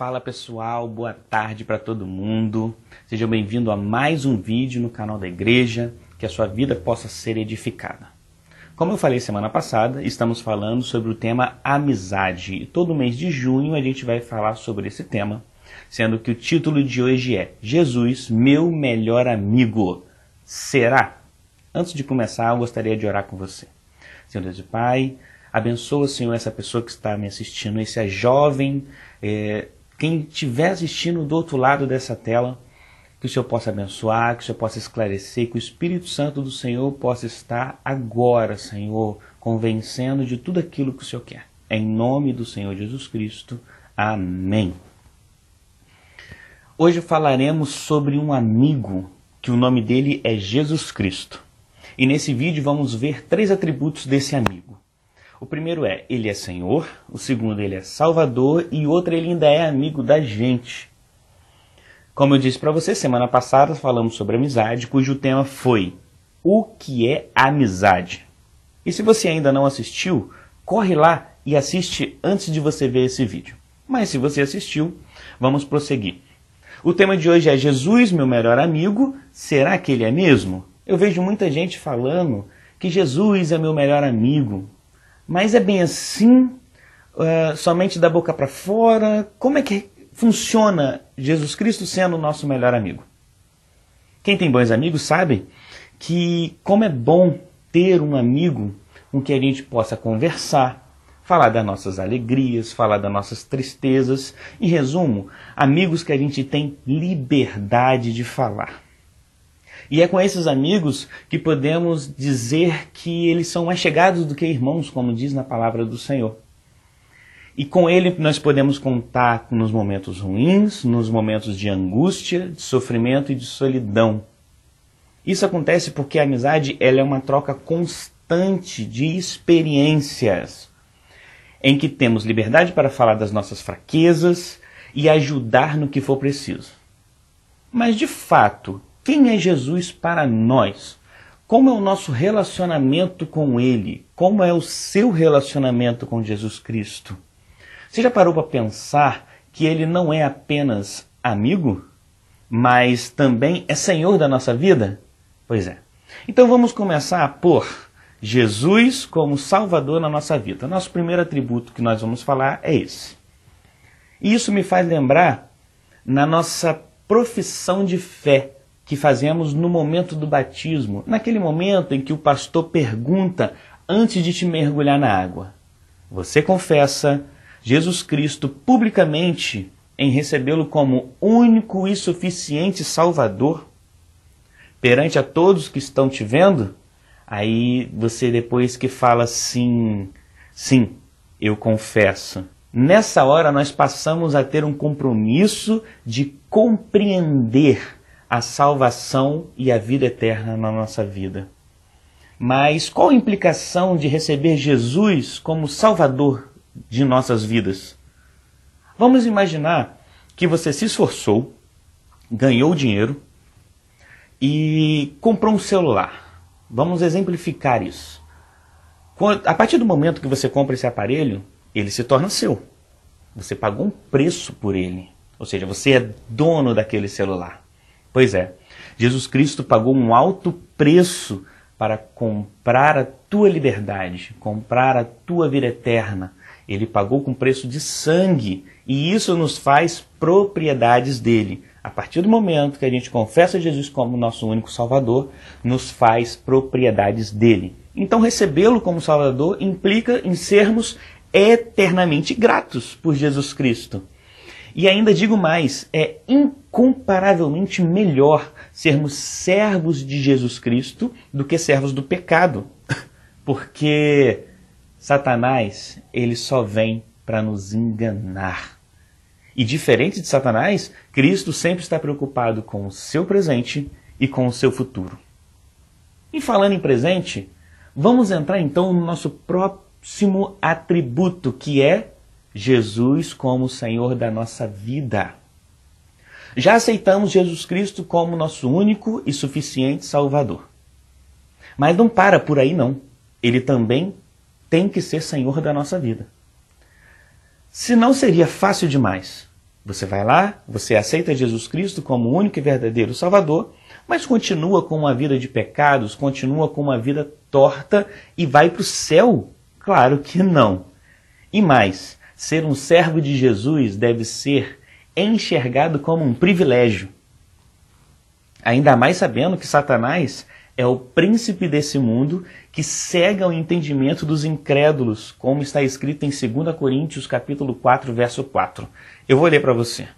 Fala pessoal, boa tarde para todo mundo. Sejam bem-vindos a mais um vídeo no canal da igreja, que a sua vida possa ser edificada. Como eu falei semana passada, estamos falando sobre o tema amizade. E todo mês de junho a gente vai falar sobre esse tema, sendo que o título de hoje é Jesus, meu melhor amigo. Será? Antes de começar, eu gostaria de orar com você. Senhor Deus e Pai, abençoa, Senhor, essa pessoa que está me assistindo, esse jovem, é, quem estiver assistindo do outro lado dessa tela, que o Senhor possa abençoar, que o Senhor possa esclarecer, que o Espírito Santo do Senhor possa estar agora, Senhor, convencendo de tudo aquilo que o Senhor quer. Em nome do Senhor Jesus Cristo. Amém. Hoje falaremos sobre um amigo que o nome dele é Jesus Cristo. E nesse vídeo vamos ver três atributos desse amigo. O primeiro é, ele é Senhor, o segundo, ele é Salvador e o outro, ele ainda é amigo da gente. Como eu disse para você, semana passada falamos sobre amizade, cujo tema foi o que é amizade. E se você ainda não assistiu, corre lá e assiste antes de você ver esse vídeo. Mas se você assistiu, vamos prosseguir. O tema de hoje é Jesus, meu melhor amigo. Será que ele é mesmo? Eu vejo muita gente falando que Jesus é meu melhor amigo. Mas é bem assim? Uh, somente da boca para fora? Como é que funciona Jesus Cristo sendo o nosso melhor amigo? Quem tem bons amigos sabe que como é bom ter um amigo com que a gente possa conversar, falar das nossas alegrias, falar das nossas tristezas. Em resumo, amigos que a gente tem liberdade de falar. E é com esses amigos que podemos dizer que eles são mais chegados do que irmãos, como diz na palavra do Senhor. E com ele nós podemos contar nos momentos ruins, nos momentos de angústia, de sofrimento e de solidão. Isso acontece porque a amizade ela é uma troca constante de experiências, em que temos liberdade para falar das nossas fraquezas e ajudar no que for preciso. Mas de fato, quem é Jesus para nós? Como é o nosso relacionamento com Ele? Como é o seu relacionamento com Jesus Cristo? Você já parou para pensar que Ele não é apenas amigo, mas também é Senhor da nossa vida? Pois é. Então vamos começar por Jesus como Salvador na nossa vida. Nosso primeiro atributo que nós vamos falar é esse. E isso me faz lembrar na nossa profissão de fé que fazemos no momento do batismo, naquele momento em que o pastor pergunta antes de te mergulhar na água. Você confessa Jesus Cristo publicamente em recebê-lo como único e suficiente Salvador perante a todos que estão te vendo? Aí você depois que fala sim, sim, eu confesso. Nessa hora nós passamos a ter um compromisso de compreender a salvação e a vida eterna na nossa vida. Mas qual a implicação de receber Jesus como Salvador de nossas vidas? Vamos imaginar que você se esforçou, ganhou dinheiro e comprou um celular. Vamos exemplificar isso. A partir do momento que você compra esse aparelho, ele se torna seu. Você pagou um preço por ele. Ou seja, você é dono daquele celular. Pois é, Jesus Cristo pagou um alto preço para comprar a tua liberdade, comprar a tua vida eterna. Ele pagou com preço de sangue e isso nos faz propriedades dele. A partir do momento que a gente confessa Jesus como nosso único Salvador, nos faz propriedades dele. Então, recebê-lo como Salvador implica em sermos eternamente gratos por Jesus Cristo. E ainda digo mais, é incomparavelmente melhor sermos servos de Jesus Cristo do que servos do pecado. Porque Satanás, ele só vem para nos enganar. E diferente de Satanás, Cristo sempre está preocupado com o seu presente e com o seu futuro. E falando em presente, vamos entrar então no nosso próximo atributo, que é Jesus como Senhor da nossa vida. Já aceitamos Jesus Cristo como nosso único e suficiente Salvador. Mas não para por aí, não. Ele também tem que ser Senhor da nossa vida. Se não seria fácil demais Você vai lá, você aceita Jesus Cristo como único e verdadeiro Salvador, mas continua com uma vida de pecados, continua com uma vida torta e vai para o céu? Claro que não. E mais, ser um servo de Jesus deve ser enxergado como um privilégio. Ainda mais sabendo que Satanás é o príncipe desse mundo que cega o entendimento dos incrédulos, como está escrito em 2 Coríntios capítulo 4, verso 4. Eu vou ler para você.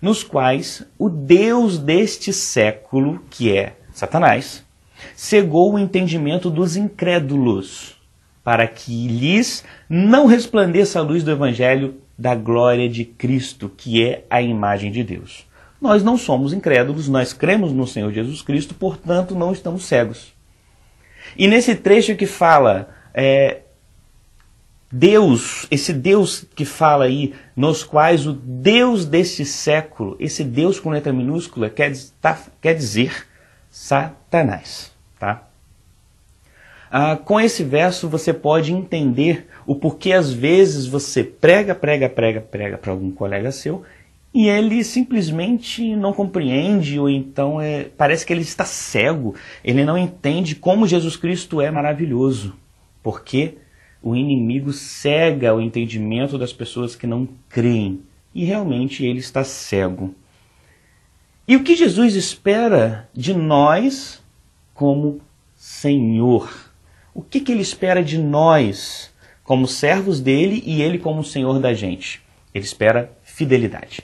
Nos quais o Deus deste século, que é Satanás, cegou o entendimento dos incrédulos, para que lhes não resplandeça a luz do evangelho da glória de Cristo, que é a imagem de Deus. Nós não somos incrédulos, nós cremos no Senhor Jesus Cristo, portanto não estamos cegos. E nesse trecho que fala, é, Deus, esse Deus que fala aí, nos quais o Deus deste século, esse Deus com letra minúscula, quer, tá, quer dizer Satanás. Tá? Ah, com esse verso você pode entender o porquê às vezes você prega, prega, prega, prega para algum colega seu e ele simplesmente não compreende, ou então é, parece que ele está cego, ele não entende como Jesus Cristo é maravilhoso, porque o inimigo cega o entendimento das pessoas que não creem, e realmente ele está cego. E o que Jesus espera de nós como Senhor? O que, que ele espera de nós como servos dele e ele como Senhor da gente? Ele espera fidelidade.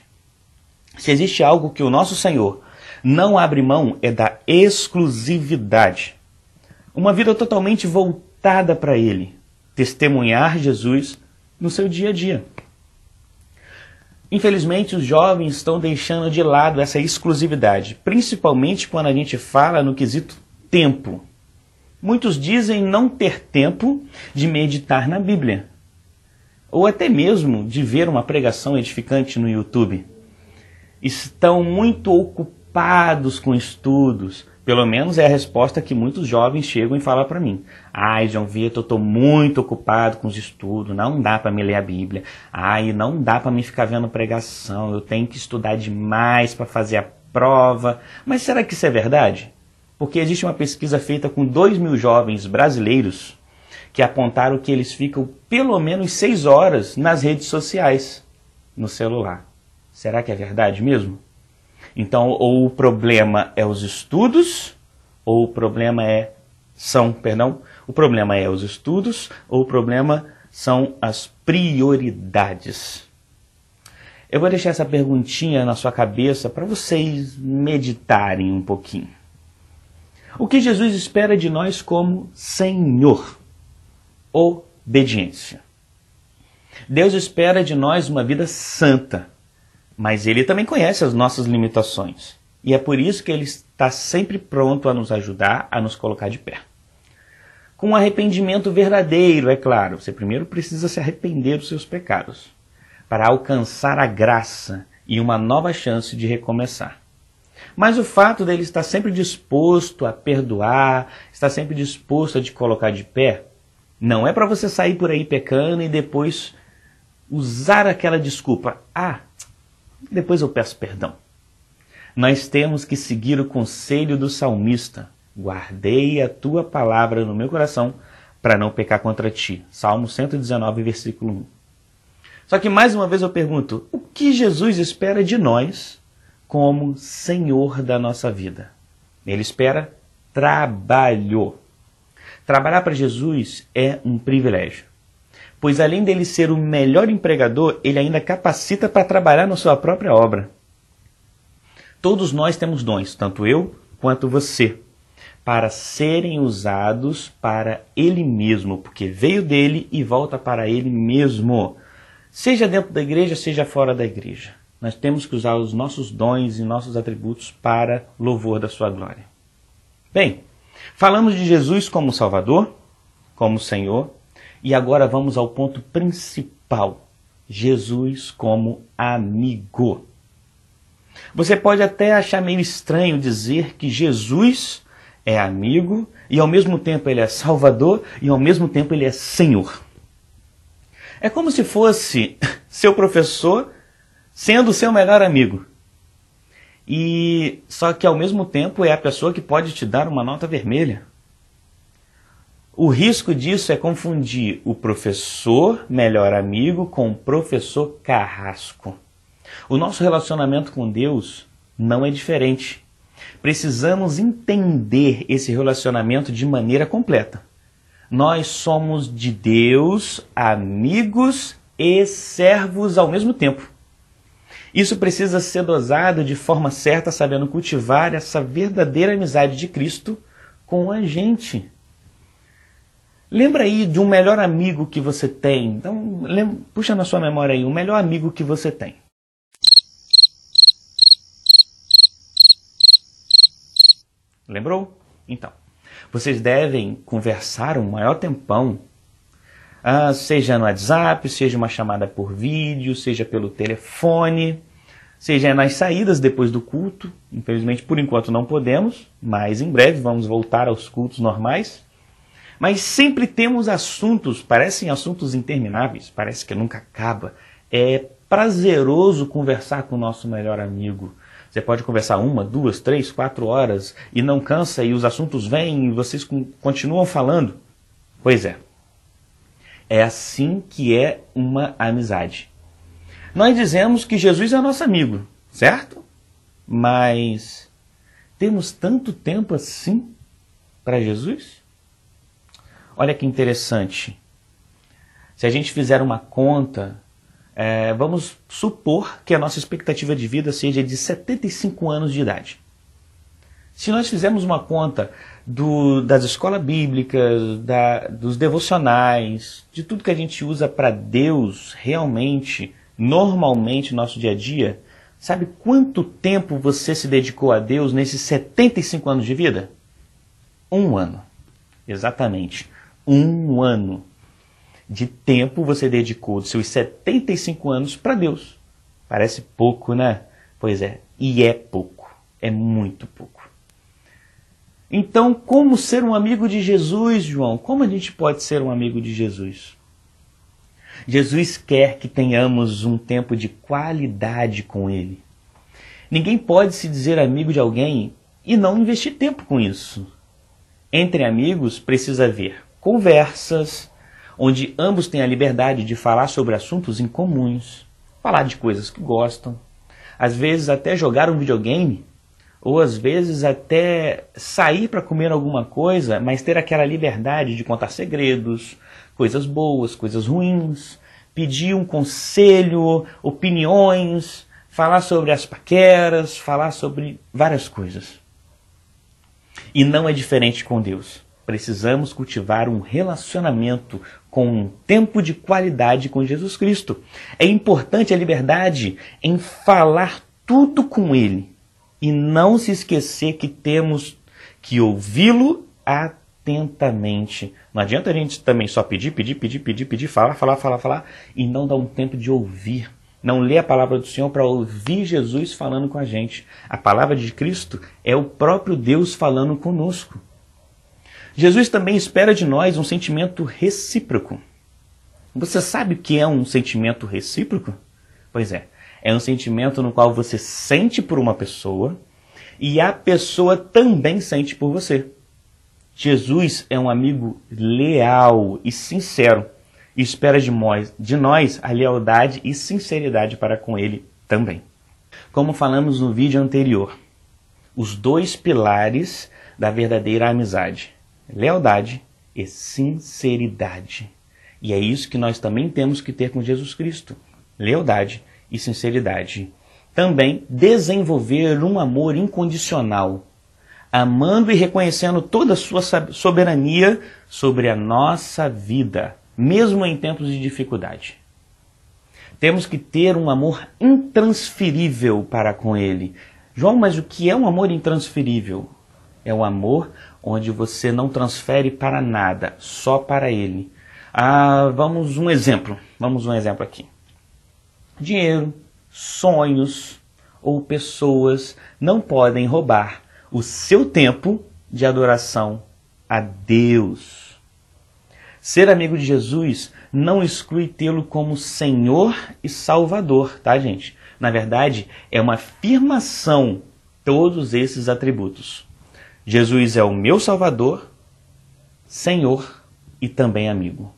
Se existe algo que o nosso Senhor não abre mão é da exclusividade. Uma vida totalmente voltada para Ele. Testemunhar Jesus no seu dia a dia. Infelizmente, os jovens estão deixando de lado essa exclusividade, principalmente quando a gente fala no quesito tempo. Muitos dizem não ter tempo de meditar na Bíblia, ou até mesmo de ver uma pregação edificante no YouTube estão muito ocupados com estudos. Pelo menos é a resposta que muitos jovens chegam e falam para mim. Ai, João Vitor, eu estou muito ocupado com os estudos, não dá para me ler a Bíblia. Ai, não dá para me ficar vendo pregação, eu tenho que estudar demais para fazer a prova. Mas será que isso é verdade? Porque existe uma pesquisa feita com 2 mil jovens brasileiros que apontaram que eles ficam pelo menos 6 horas nas redes sociais, no celular. Será que é verdade mesmo? Então, ou o problema é os estudos, ou o problema é são, perdão, o problema é os estudos, ou o problema são as prioridades. Eu vou deixar essa perguntinha na sua cabeça para vocês meditarem um pouquinho. O que Jesus espera de nós como Senhor? Obediência. Deus espera de nós uma vida santa, mas ele também conhece as nossas limitações. E é por isso que ele está sempre pronto a nos ajudar, a nos colocar de pé. Com arrependimento verdadeiro, é claro. Você primeiro precisa se arrepender dos seus pecados para alcançar a graça e uma nova chance de recomeçar. Mas o fato dele estar sempre disposto a perdoar, estar sempre disposto a te colocar de pé, não é para você sair por aí pecando e depois usar aquela desculpa. Ah, depois eu peço perdão. Nós temos que seguir o conselho do salmista. Guardei a tua palavra no meu coração para não pecar contra ti. Salmo 119, versículo 1. Só que mais uma vez eu pergunto: o que Jesus espera de nós como Senhor da nossa vida? Ele espera trabalho. Trabalhar para Jesus é um privilégio pois além dele ser o melhor empregador, ele ainda capacita para trabalhar na sua própria obra. Todos nós temos dons, tanto eu quanto você, para serem usados para ele mesmo, porque veio dele e volta para ele mesmo. Seja dentro da igreja, seja fora da igreja. Nós temos que usar os nossos dons e nossos atributos para louvor da sua glória. Bem, falamos de Jesus como Salvador, como Senhor, e agora vamos ao ponto principal: Jesus como amigo. Você pode até achar meio estranho dizer que Jesus é amigo e ao mesmo tempo ele é Salvador e ao mesmo tempo ele é Senhor. É como se fosse seu professor sendo seu melhor amigo. E só que ao mesmo tempo é a pessoa que pode te dar uma nota vermelha. O risco disso é confundir o professor melhor amigo com o professor carrasco. O nosso relacionamento com Deus não é diferente. Precisamos entender esse relacionamento de maneira completa. Nós somos de Deus amigos e servos ao mesmo tempo. Isso precisa ser dosado de forma certa, sabendo cultivar essa verdadeira amizade de Cristo com a gente. Lembra aí de um melhor amigo que você tem. Então, lembra, puxa na sua memória aí, o um melhor amigo que você tem. Lembrou? Então, vocês devem conversar um maior tempão, ah, seja no WhatsApp, seja uma chamada por vídeo, seja pelo telefone, seja nas saídas depois do culto. Infelizmente, por enquanto não podemos, mas em breve vamos voltar aos cultos normais. Mas sempre temos assuntos, parecem assuntos intermináveis, parece que nunca acaba. É prazeroso conversar com o nosso melhor amigo. Você pode conversar uma, duas, três, quatro horas e não cansa e os assuntos vêm e vocês continuam falando. Pois é. É assim que é uma amizade. Nós dizemos que Jesus é nosso amigo, certo? Mas temos tanto tempo assim para Jesus? Olha que interessante. Se a gente fizer uma conta é, vamos supor que a nossa expectativa de vida seja de 75 anos de idade. Se nós fizermos uma conta do, das escolas bíblicas, da, dos devocionais, de tudo que a gente usa para Deus realmente, normalmente no nosso dia a dia, sabe quanto tempo você se dedicou a Deus nesses 75 anos de vida? Um ano. Exatamente. Um ano de tempo você dedicou dos seus 75 anos para Deus. Parece pouco, né? Pois é, e é pouco. É muito pouco. Então, como ser um amigo de Jesus, João? Como a gente pode ser um amigo de Jesus? Jesus quer que tenhamos um tempo de qualidade com Ele. Ninguém pode se dizer amigo de alguém e não investir tempo com isso. Entre amigos precisa haver conversas, onde ambos têm a liberdade de falar sobre assuntos incomuns, falar de coisas que gostam, às vezes até jogar um videogame, ou às vezes até sair para comer alguma coisa, mas ter aquela liberdade de contar segredos, coisas boas, coisas ruins, pedir um conselho, opiniões, falar sobre as paqueras, falar sobre várias coisas. E não é diferente com Deus. Precisamos cultivar um relacionamento com um tempo de qualidade com Jesus Cristo. É importante a liberdade em falar tudo com Ele e não se esquecer que temos que ouvi-lo atentamente. Não adianta a gente também só pedir, pedir, pedir, pedir, pedir, falar, falar, falar, falar e não dar um tempo de ouvir. Não ler a palavra do Senhor para ouvir Jesus falando com a gente. A palavra de Cristo é o próprio Deus falando conosco. Jesus também espera de nós um sentimento recíproco. Você sabe o que é um sentimento recíproco? Pois é, é um sentimento no qual você sente por uma pessoa e a pessoa também sente por você. Jesus é um amigo leal e sincero e espera de nós, de nós a lealdade e sinceridade para com ele também. Como falamos no vídeo anterior, os dois pilares da verdadeira amizade lealdade e sinceridade. E é isso que nós também temos que ter com Jesus Cristo: lealdade e sinceridade. Também desenvolver um amor incondicional, amando e reconhecendo toda a sua soberania sobre a nossa vida, mesmo em tempos de dificuldade. Temos que ter um amor intransferível para com Ele. João, mas o que é um amor intransferível? É um amor onde você não transfere para nada, só para ele. Ah, vamos um exemplo. Vamos um exemplo aqui. Dinheiro, sonhos ou pessoas não podem roubar o seu tempo de adoração a Deus. Ser amigo de Jesus não exclui tê-lo como Senhor e Salvador, tá, gente? Na verdade, é uma afirmação todos esses atributos. Jesus é o meu Salvador, Senhor e também amigo.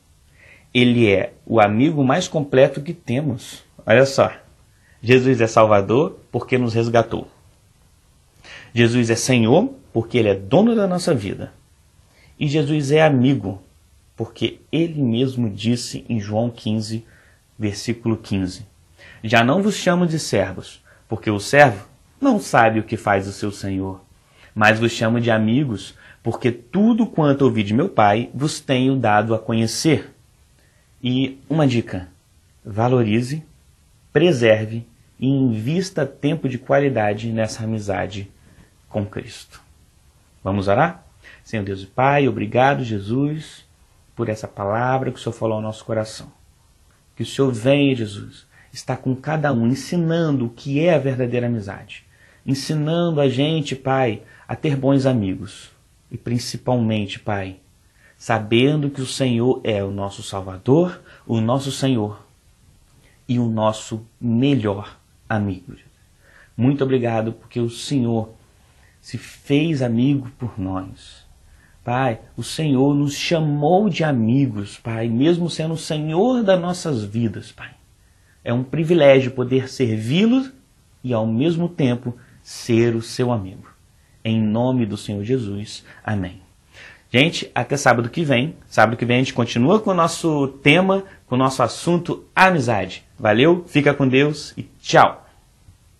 Ele é o amigo mais completo que temos. Olha só. Jesus é Salvador porque nos resgatou. Jesus é Senhor porque ele é dono da nossa vida. E Jesus é amigo porque ele mesmo disse em João 15, versículo 15: Já não vos chamo de servos, porque o servo não sabe o que faz o seu senhor, mas vos chamo de amigos, porque tudo quanto ouvi de meu Pai vos tenho dado a conhecer. E uma dica: valorize, preserve e invista tempo de qualidade nessa amizade com Cristo. Vamos orar? Senhor Deus e Pai, obrigado, Jesus, por essa palavra que o Senhor falou ao nosso coração. Que o Senhor venha, Jesus, está com cada um, ensinando o que é a verdadeira amizade. Ensinando a gente, Pai, a ter bons amigos. E principalmente, Pai, sabendo que o Senhor é o nosso Salvador, o nosso Senhor e o nosso melhor amigo. Muito obrigado porque o Senhor se fez amigo por nós. Pai, o Senhor nos chamou de amigos, Pai, mesmo sendo o Senhor das nossas vidas, Pai. É um privilégio poder servi-lo e ao mesmo tempo ser o seu amigo. Em nome do Senhor Jesus. Amém. Gente, até sábado que vem. Sábado que vem a gente continua com o nosso tema, com o nosso assunto amizade. Valeu, fica com Deus e tchau!